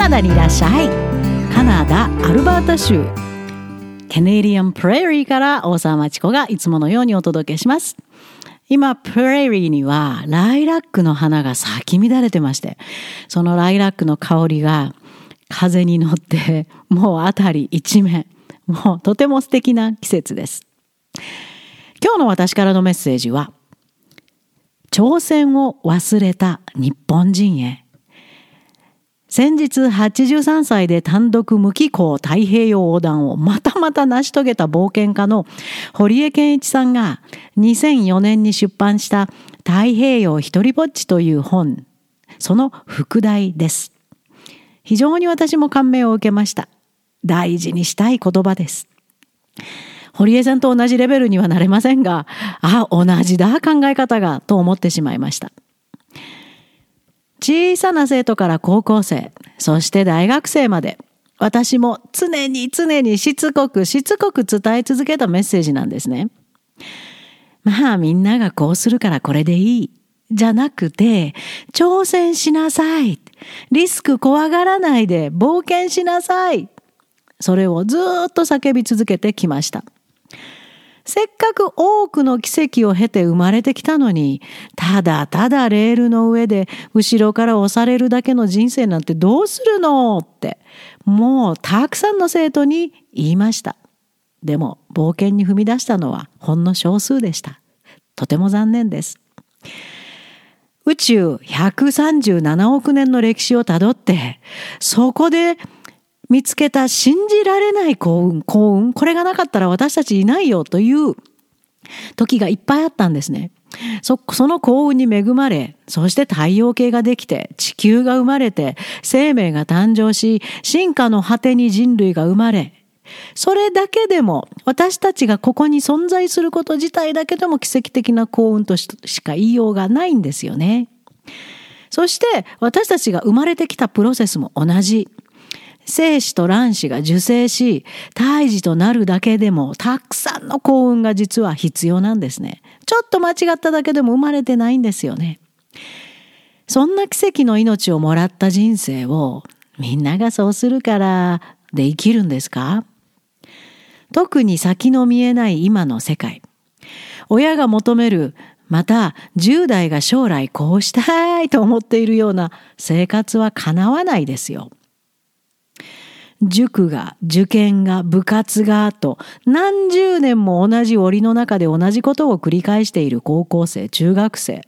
ナダにいらっしゃい。カナダアルバータ州ケネディアンプレーリーから大沢町子がいつものようにお届けします。今プレーリーにはライラックの花が咲き乱れてましてそのライラックの香りが風に乗ってもう辺り一面もうとても素敵な季節です。今日の私からのメッセージは挑戦を忘れた日本人へ。先日83歳で単独無寄港太平洋横断をまたまた成し遂げた冒険家の堀江健一さんが2004年に出版した太平洋一人ぼっちという本、その副題です。非常に私も感銘を受けました。大事にしたい言葉です。堀江さんと同じレベルにはなれませんが、あ、同じだ考え方がと思ってしまいました。小さな生徒から高校生、そして大学生まで、私も常に常にしつこくしつこく伝え続けたメッセージなんですね。まあみんながこうするからこれでいい。じゃなくて、挑戦しなさい。リスク怖がらないで冒険しなさい。それをずっと叫び続けてきました。せっかく多くの奇跡を経て生まれてきたのに、ただただレールの上で後ろから押されるだけの人生なんてどうするの？って、もうたくさんの生徒に言いました。でも冒険に踏み出したのはほんの少数でした。とても残念です。宇宙137億年の歴史をたどって、そこで見つけた信じられない幸運、幸運、これがなかったら私たちいないよという時がいっぱいあったんですね。そ、その幸運に恵まれ、そして太陽系ができて、地球が生まれて、生命が誕生し、進化の果てに人類が生まれ、それだけでも、私たちがここに存在すること自体だけでも奇跡的な幸運としか言いようがないんですよね。そして私たちが生まれてきたプロセスも同じ。精子と卵子が受精し、胎児となるだけでもたくさんの幸運が実は必要なんですね。ちょっと間違っただけでも生まれてないんですよね。そんな奇跡の命をもらった人生をみんながそうするからで生きるんですか？特に先の見えない今の世界。親が求めるまた10代が将来こうしたいと思っているような生活は叶わないですよ。塾が、受験が、部活が、と何十年も同じ檻の中で同じことを繰り返している高校生、中学生。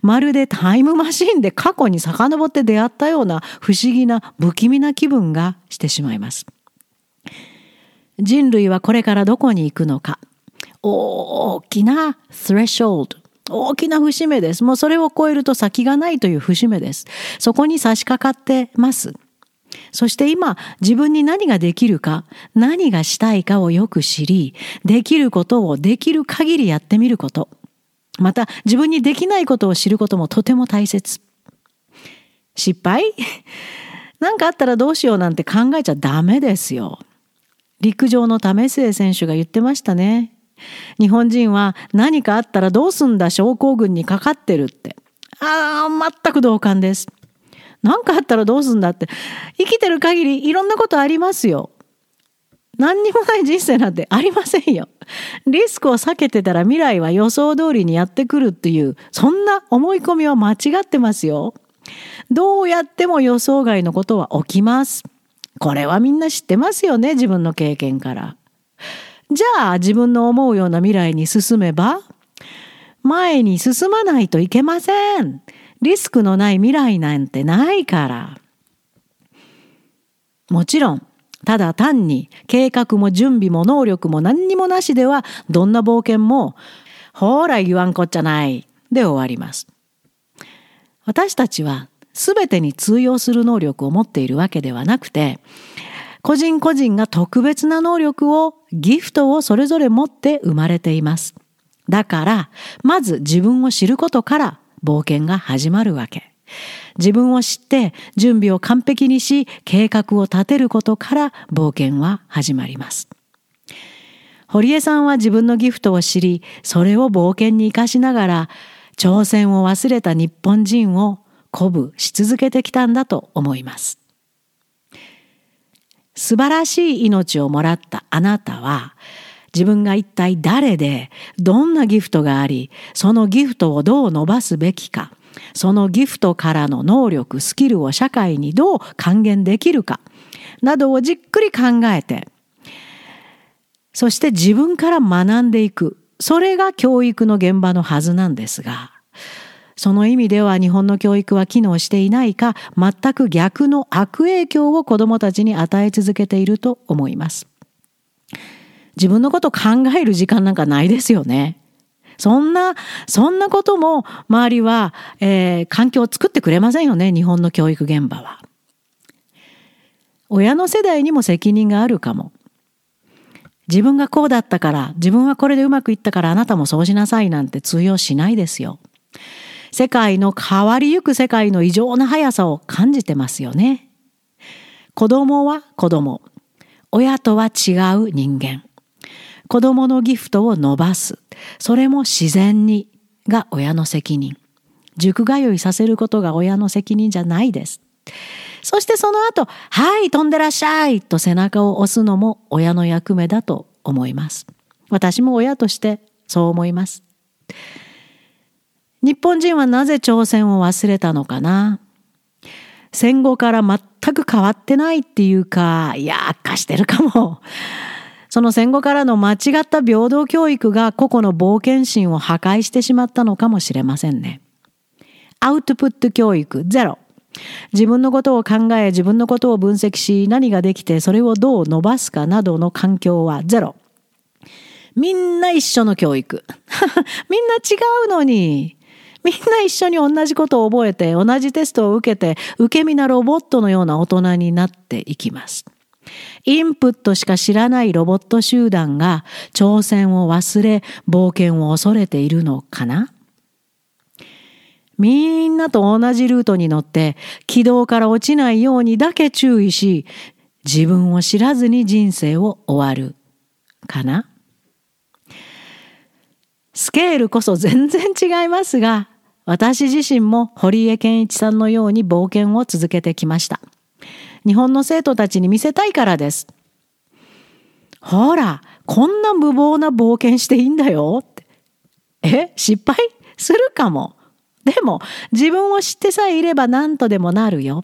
まるでタイムマシンで過去に遡って出会ったような不思議な不気味な気分がしてしまいます。人類はこれからどこに行くのか。大きなスレッショールド。大きな節目です。もうそれを超えると先がないという節目です。そこに差し掛かってます。そして今自分に何ができるか、何がしたいかをよく知り、できることをできる限りやってみること。また自分にできないことを知ることもとても大切。失敗？何かあったらどうしようなんて考えちゃダメですよ。陸上の為末選手が言ってましたね。日本人は何かあったらどうすんだ症候群にかかってるって。ああ、全く同感です。何かあったらどうすんだって。生きてる限りいろんなことありますよ。何にもない人生なんてありませんよ。リスクを避けてたら未来は予想通りにやってくるっていう、そんな思い込みは間違ってますよ。どうやっても予想外のことは起きます。これはみんな知ってますよね、自分の経験から。じゃあ自分の思うような未来に進めば前に進まないといけません。リスクのない未来なんてないから。もちろん、ただ単に計画も準備も能力も何にもなしではどんな冒険もほら言わんこっちゃないで終わります。私たちは全てに通用する能力を持っているわけではなくて個人個人が特別な能力をギフトをそれぞれ持って生まれています。だからまず自分を知ることから冒険が始まるわけ。自分を知って準備を完璧にし計画を立てることから冒険は始まります。堀江さんは自分のギフトを知り、それを冒険に生かしながら挑戦を忘れた日本人を鼓舞し続けてきたんだと思います。素晴らしい命をもらったあなたは自分が一体誰でどんなギフトがありそのギフトをどう伸ばすべきかそのギフトからの能力スキルを社会にどう還元できるかなどをじっくり考えてそして自分から学んでいくそれが教育の現場のはずなんですがその意味では日本の教育は機能していないか全く逆の悪影響を子どもたちに与え続けていると思います。自分のこと考える時間なんかないですよね。そんな、そんなことも周りは、えー、環境を作ってくれませんよね、日本の教育現場は。親の世代にも責任があるかも。自分がこうだったから、自分はこれでうまくいったからあなたもそうしなさいなんて通用しないですよ。世界の変わりゆく世界の異常な速さを感じてますよね。子供は子供。親とは違う人間。子供のギフトを伸ばす。それも自然にが親の責任。塾通いさせることが親の責任じゃないです。そしてその後、はい、飛んでらっしゃいと背中を押すのも親の役目だと思います。私も親としてそう思います。日本人はなぜ朝鮮を忘れたのかな？戦後から全く変わってないっていうか、いや、悪化してるかも。その戦後からの間違った平等教育が個々の冒険心を破壊してしまったのかもしれませんね。アウトプット教育ゼロ。自分のことを考え、自分のことを分析し、何ができて、それをどう伸ばすかなどの環境はゼロ。みんな一緒の教育。みんな違うのに。みんな一緒に同じことを覚えて、同じテストを受けて、受け身なロボットのような大人になっていきます。インプットしか知らないロボット集団が挑戦を忘れ冒険を恐れているのかな？みんなと同じルートに乗って軌道から落ちないようにだけ注意し自分を知らずに人生を終わるかな？スケールこそ全然違いますが私自身も堀江健一さんのように冒険を続けてきました。日本の生徒たちに見せたいからです。ほら、こんな無謀な冒険していいんだよって。え失敗するかも。でも、自分を知ってさえいれば何とでもなるよ。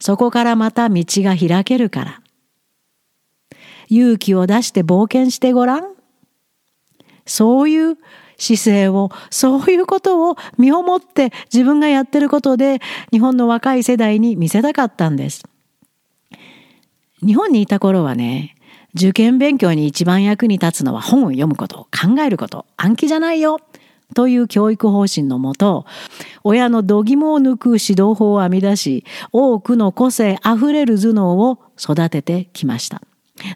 そこからまた道が開けるから。勇気を出して冒険してごらん。そういう姿勢を、そういうことを身をもって自分がやってることで日本の若い世代に見せたかったんです。日本にいた頃はね、受験勉強に一番役に立つのは本を読むこと、考えること、暗記じゃないよ。という教育方針のもと、親の度肝を抜く指導法を編み出し、多くの個性あふれる頭脳を育ててきました。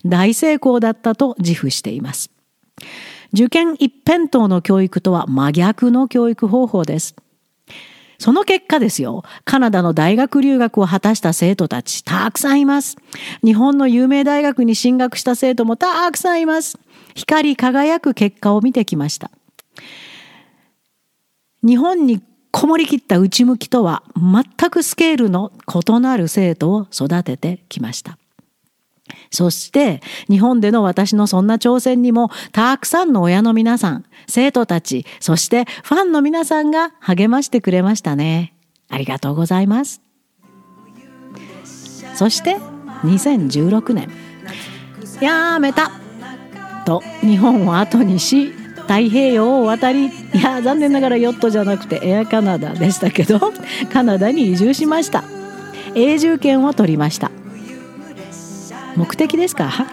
大成功だったと自負しています。受験一辺倒の教育とは真逆の教育方法です。その結果ですよ、カナダの大学留学を果たした生徒たち、たくさんいます。日本の有名大学に進学した生徒もたくさんいます。光り輝く結果を見てきました。日本にこもりきった内向きとは全くスケールの異なる生徒を育ててきました。そして日本での私のそんな挑戦にもたくさんの親の皆さん、生徒たち、そしてファンの皆さんが励ましてくれましたね。ありがとうございます。そして2016年、やめたと日本を後にし太平洋を渡りいや残念ながらヨットじゃなくてエアカナダでしたけどカナダに移住しました永住権を取りました目的ですか？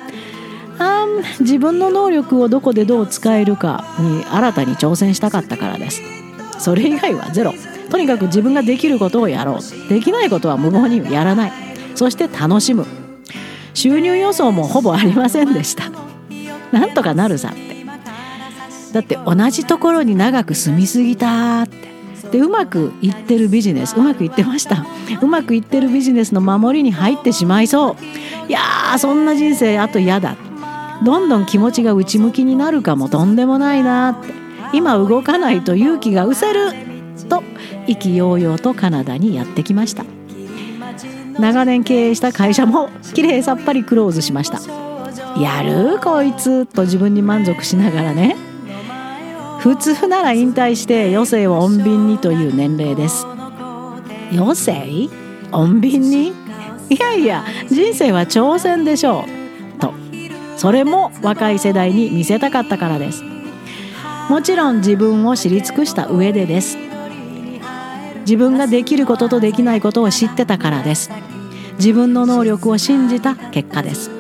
あ自分の能力をどこでどう使えるかに新たに挑戦したかったからです。それ以外はゼロ。とにかく自分ができることをやろう。できないことは無謀にやらない。そして楽しむ。収入予想もほぼありませんでした。なんとかなるさって。だって同じところに長く住みすぎたって。でうまくいってるビジネスうまくいってました。うまくいってるビジネスの守りに入ってしまいそう。いやーそんな人生あと嫌だどんどん気持ちが内向きになるかも。とんでもないなって。今動かないと勇気が失せると。意気揚々とカナダにやってきました。長年経営した会社もきれいさっぱりクローズしました。やるこいつと自分に満足しながらね。普通なら引退して余生を穏便にという年齢です。余生？穏便に？いやいや人生は挑戦でしょう。とそれも若い世代に見せたかったからです。もちろん自分を知り尽くした上でです。自分ができることとできないことを知ってたからです。自分の能力を信じた結果です。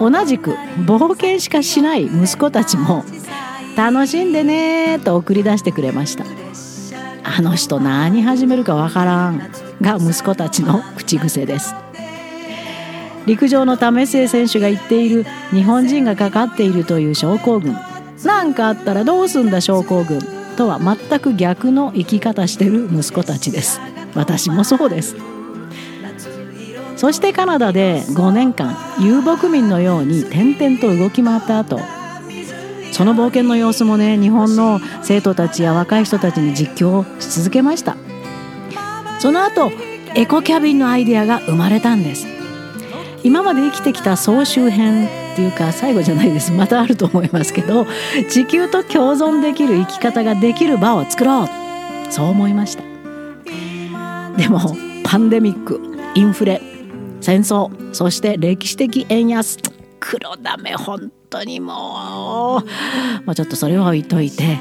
同じく冒険しかしない息子たちも楽しんでねと送り出してくれました。あの人何始めるかわからんが息子たちの口癖です。陸上の為末選手が言っている日本人がかかっているという症候群。何かあったらどうすんだ症候群とは全く逆の生き方してる息子たちです。私もそうです。そしてカナダで5年間遊牧民のように転々と動き回った後その冒険の様子もね日本の生徒たちや若い人たちに実況し続けました。その後エコキャビンのアイデアが生まれたんです。今まで生きてきた総集編っていうか最後じゃないです。またあると思いますけど地球と共存できる生き方ができる場を作ろう。そう思いました。でもパンデミックインフレ戦争そして歴史的円安黒ダメ本当にもう。もうちょっとそれは置いといて。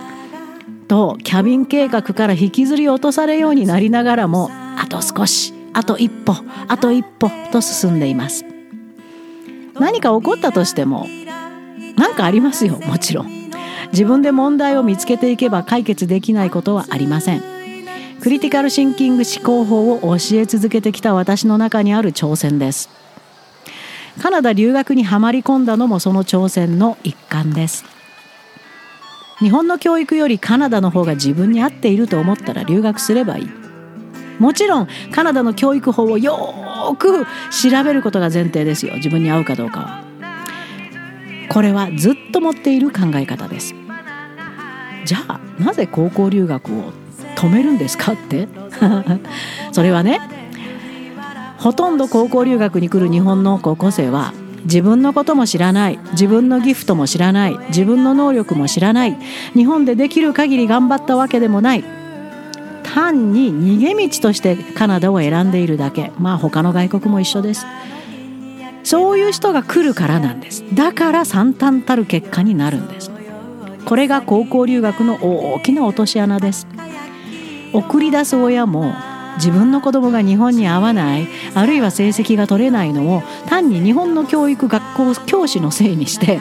とキャビン計画から引きずり落とされようになりながらもあと少しあと一歩あと一歩と進んでいます。何か起こったとしても何かありますよもちろん。自分で問題を見つけていけば解決できないことはありません。クリティカルシンキング思考法を教え続けてきた私の中にある挑戦です。カナダ留学にはまり込んだのもその挑戦の一環です。日本の教育よりカナダの方が自分に合っていると思ったら留学すればいい。もちろんカナダの教育法をよく調べることが前提ですよ。自分に合うかどうかは。これはずっと持っている考え方です。じゃあなぜ高校留学を止めるんですかって？それはねほとんど高校留学に来る日本の高校生は自分のことも知らない自分のギフトも知らない自分の能力も知らない日本でできる限り頑張ったわけでもない単に逃げ道としてカナダを選んでいるだけ。まあ他の外国も一緒です。そういう人が来るからなんです。だから惨憺たる結果になるんです。これが高校留学の大きな落とし穴です。送り出す親も自分の子供が日本に合わないあるいは成績が取れないのを単に日本の教育学校教師のせいにして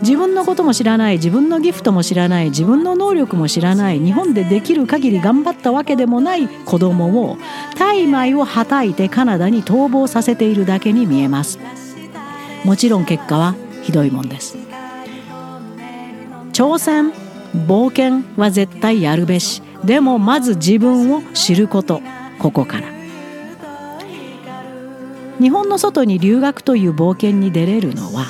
自分のことも知らない自分のギフトも知らない自分の能力も知らない日本でできる限り頑張ったわけでもない子供を大枚をはたいてカナダに逃亡させているだけに見えます。もちろん結果はひどいもんです。挑戦冒険は絶対やるべし。でもまず自分を知ることここから。日本の外に留学という冒険に出れるのは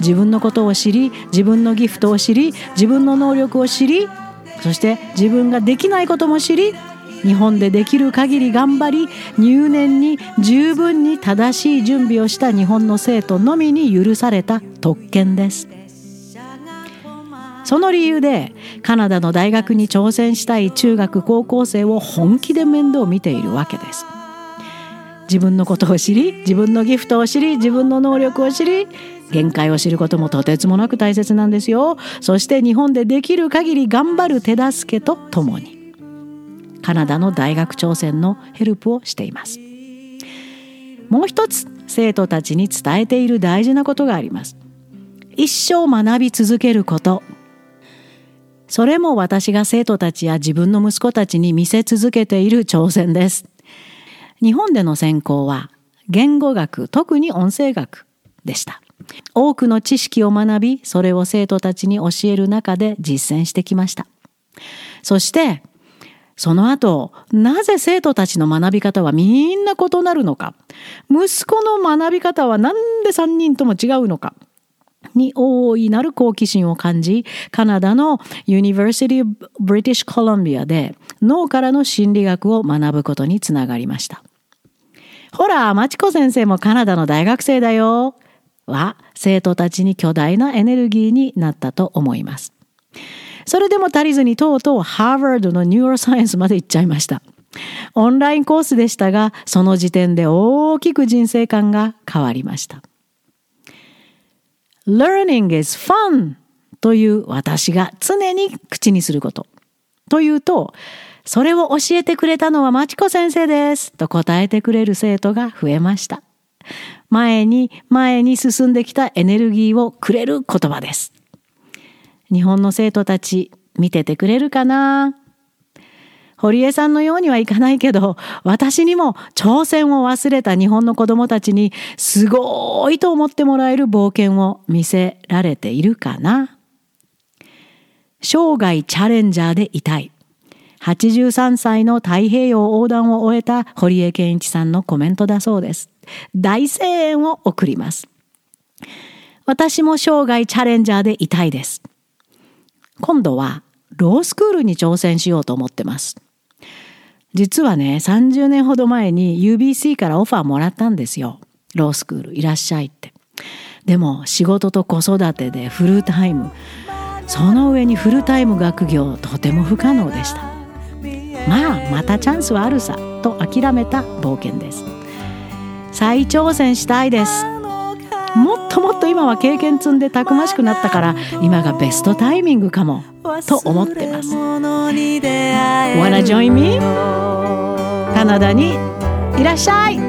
自分のことを知り自分のギフトを知り自分の能力を知りそして自分ができないことも知り日本でできる限り頑張り入念に十分に正しい準備をした日本の生徒のみに許された特権です。その理由でカナダの大学に挑戦したい中学高校生を本気で面倒見ているわけです。自分のことを知り自分のギフトを知り自分の能力を知り限界を知ることもとてつもなく大切なんですよ。そして日本でできる限り頑張る手助けとともにカナダの大学挑戦のヘルプをしています。もう一つ生徒たちに伝えている大事なことがあります。一生学び続けること。それも私が生徒たちや自分の息子たちに見せ続けている挑戦です。日本での専攻は言語学、特に音声学でした。多くの知識を学び、それを生徒たちに教える中で実践してきました。そして、その後、なぜ生徒たちの学び方はみんな異なるのか、息子の学び方はなんで3人とも違うのか、に大いなる好奇心を感じ、カナダの University of British Columbia で脳からの心理学を学ぶことにつながりました。ほら、まちこ先生もカナダの大学生だよ。は、生徒たちに巨大なエネルギーになったと思います。それでも足りずにとうとうハーバードのニューロサイエンスまで行っちゃいました。オンラインコースでしたが、その時点で大きく人生観が変わりました。Learning is fun という私が常に口にすること。というと、それを教えてくれたのはまちこ先生ですと答えてくれる生徒が増えました。前に前に進んできたエネルギーをくれる言葉です。日本の生徒たち見ててくれるかな？堀江さんのようにはいかないけど、私にも挑戦を忘れた日本の子供たちにすごいと思ってもらえる冒険を見せられているかな生涯チャレンジャーでいたい。83歳の太平洋横断を終えた堀江健一さんのコメントだそうです。大声援を送ります。私も生涯チャレンジャーでいたいです。今度はロースクールに挑戦しようと思ってます。実はね、30年ほど前に UBC からオファーもらったんですよ。ロースクールいらっしゃいって。でも仕事と子育てでフルタイム。その上にフルタイム学業とても不可能でした。まあ、またチャンスはあるさと諦めた冒険です。再挑戦したいです。もっともっと今は経験積んでたくましくなったから今がベストタイミングかもと思ってます。Wanna join me? カナダにいらっしゃい